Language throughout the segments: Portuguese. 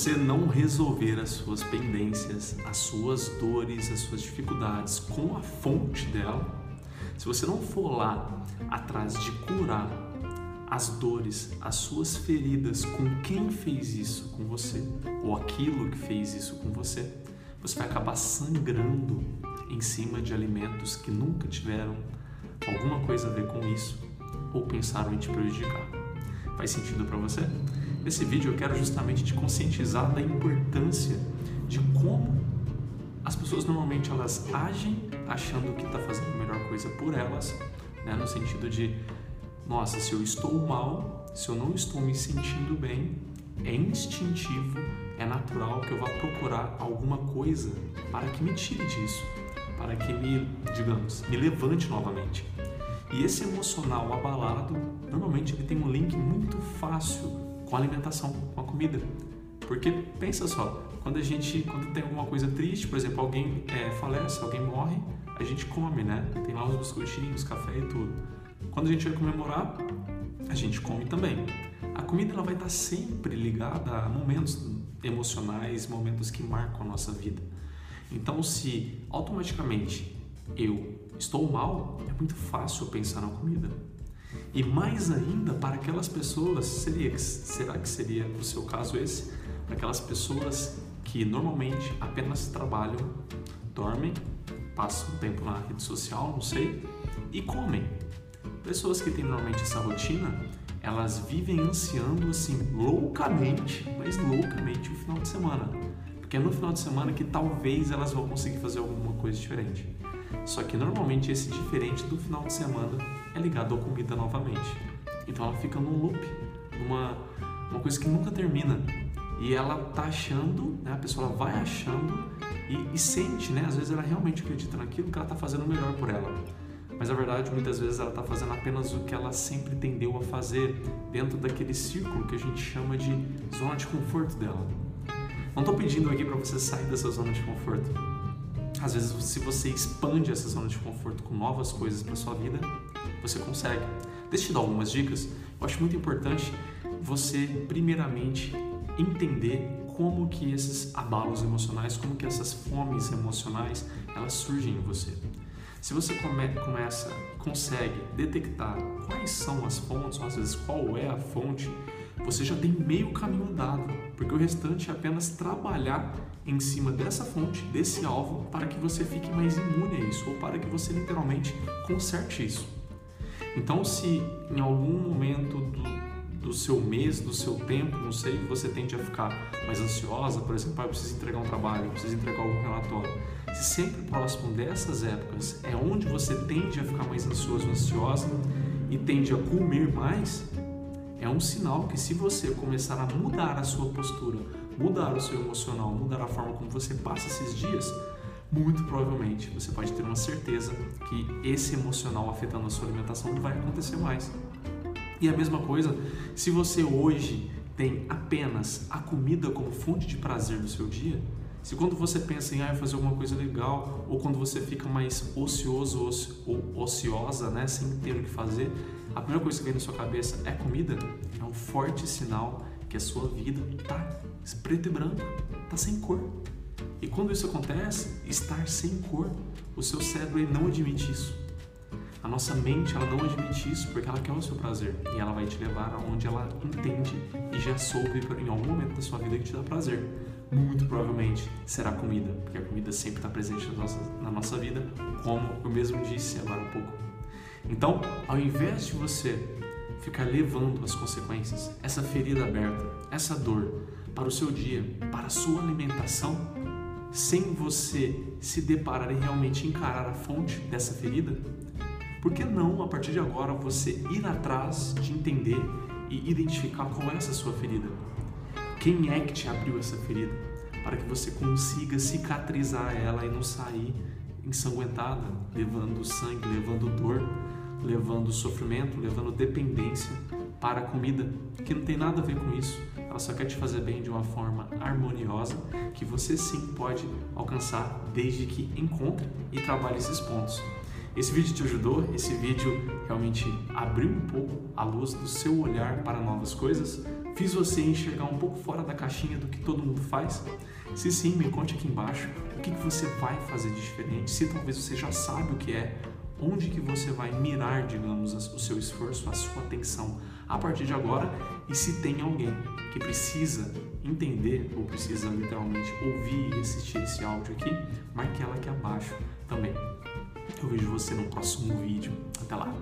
Você não resolver as suas pendências, as suas dores, as suas dificuldades com a fonte dela, se você não for lá atrás de curar as dores, as suas feridas com quem fez isso com você, ou aquilo que fez isso com você, você vai acabar sangrando em cima de alimentos que nunca tiveram alguma coisa a ver com isso ou pensaram em te prejudicar. Faz sentido para você? Nesse vídeo eu quero justamente te conscientizar da importância de como as pessoas normalmente elas agem achando que está fazendo a melhor coisa por elas, né? no sentido de, nossa, se eu estou mal, se eu não estou me sentindo bem, é instintivo, é natural que eu vá procurar alguma coisa para que me tire disso, para que me, digamos, me levante novamente. E esse emocional abalado, normalmente ele tem um link muito fácil com a alimentação, com a comida. Porque pensa só, quando a gente, quando tem alguma coisa triste, por exemplo, alguém é, falece, alguém morre, a gente come, né? Tem lá os biscoitinhos, café e tudo. Quando a gente vai comemorar, a gente come também. A comida ela vai estar sempre ligada a momentos emocionais, momentos que marcam a nossa vida. Então, se automaticamente eu estou mal, é muito fácil pensar na comida. E mais ainda para aquelas pessoas, seria, será que seria o seu caso esse? Para aquelas pessoas que normalmente apenas trabalham, dormem, passam tempo na rede social, não sei, e comem. Pessoas que têm normalmente essa rotina, elas vivem ansiando assim loucamente, mas loucamente o final de semana. Porque é no final de semana que talvez elas vão conseguir fazer alguma coisa diferente. Só que normalmente esse diferente do final de semana é ligado à comida novamente. Então ela fica num loop, uma, uma coisa que nunca termina. E ela tá achando, né, a pessoa vai achando e, e, sente, né? Às vezes ela realmente acredita naquilo que ela tá fazendo melhor por ela. Mas na verdade, muitas vezes ela tá fazendo apenas o que ela sempre tendeu a fazer dentro daquele círculo que a gente chama de zona de conforto dela. Não estou pedindo aqui para você sair dessa zona de conforto. Às vezes, se você expande essa zona de conforto com novas coisas para sua vida, você consegue. Deixa eu te dar algumas dicas. Eu acho muito importante você, primeiramente, entender como que esses abalos emocionais, como que essas fomes emocionais, elas surgem em você. Se você come, começa, consegue detectar quais são as fontes, ou às vezes qual é a fonte, você já tem meio caminho andado, porque o restante é apenas trabalhar em cima dessa fonte, desse alvo, para que você fique mais imune a isso, ou para que você literalmente conserte isso. Então, se em algum momento do, do seu mês, do seu tempo, não sei, você tende a ficar mais ansiosa, por exemplo, ah, eu preciso entregar um trabalho, eu preciso entregar algum relatório. Se sempre próximo dessas épocas é onde você tende a ficar mais ansioso, ansiosa e tende a comer mais, é um sinal que se você começar a mudar a sua postura, mudar o seu emocional, mudar a forma como você passa esses dias, muito provavelmente você pode ter uma certeza que esse emocional afetando a sua alimentação não vai acontecer mais. E a mesma coisa, se você hoje tem apenas a comida como fonte de prazer do seu dia, se quando você pensa em ah, fazer alguma coisa legal, ou quando você fica mais ocioso ou ociosa, né, sem ter o que fazer, a primeira coisa que vem na sua cabeça é comida, é um forte sinal que a sua vida está preto e branco, está sem cor. E quando isso acontece, estar sem cor, o seu cérebro não admite isso. A nossa mente ela não admite isso porque ela quer o seu prazer e ela vai te levar aonde ela entende e já soube em algum momento da sua vida que te dá prazer. Muito provavelmente será comida, porque a comida sempre está presente na nossa, na nossa vida, como eu mesmo disse agora há pouco. Então, ao invés de você ficar levando as consequências, essa ferida aberta, essa dor, para o seu dia, para a sua alimentação, sem você se deparar e realmente encarar a fonte dessa ferida, por que não, a partir de agora, você ir atrás de entender e identificar qual é essa sua ferida? Quem é que te abriu essa ferida? Para que você consiga cicatrizar ela e não sair ensanguentada, levando sangue, levando dor, levando sofrimento, levando dependência para a comida, que não tem nada a ver com isso. Ela só quer te fazer bem de uma forma harmoniosa, que você sim pode alcançar desde que encontre e trabalhe esses pontos. Esse vídeo te ajudou? Esse vídeo realmente abriu um pouco a luz do seu olhar para novas coisas? Fiz você enxergar um pouco fora da caixinha do que todo mundo faz? Se sim, me conte aqui embaixo o que, você vai fazer de diferente. Se talvez você já sabe o que é, onde que você vai mirar, digamos, o seu esforço, a sua atenção a partir de agora e se tem alguém que precisa entender ou precisa literalmente ouvir e assistir esse áudio aqui, marque ela aqui abaixo também. Eu vejo você no próximo vídeo. Até lá!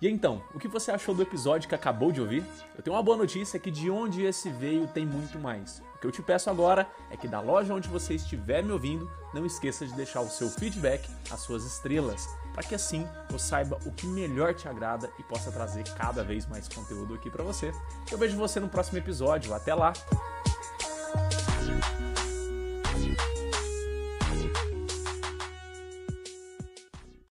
E então, o que você achou do episódio que acabou de ouvir? Eu tenho uma boa notícia que de onde esse veio tem muito mais. O que eu te peço agora é que da loja onde você estiver me ouvindo, não esqueça de deixar o seu feedback, as suas estrelas, para que assim eu saiba o que melhor te agrada e possa trazer cada vez mais conteúdo aqui para você. Eu vejo você no próximo episódio. Até lá.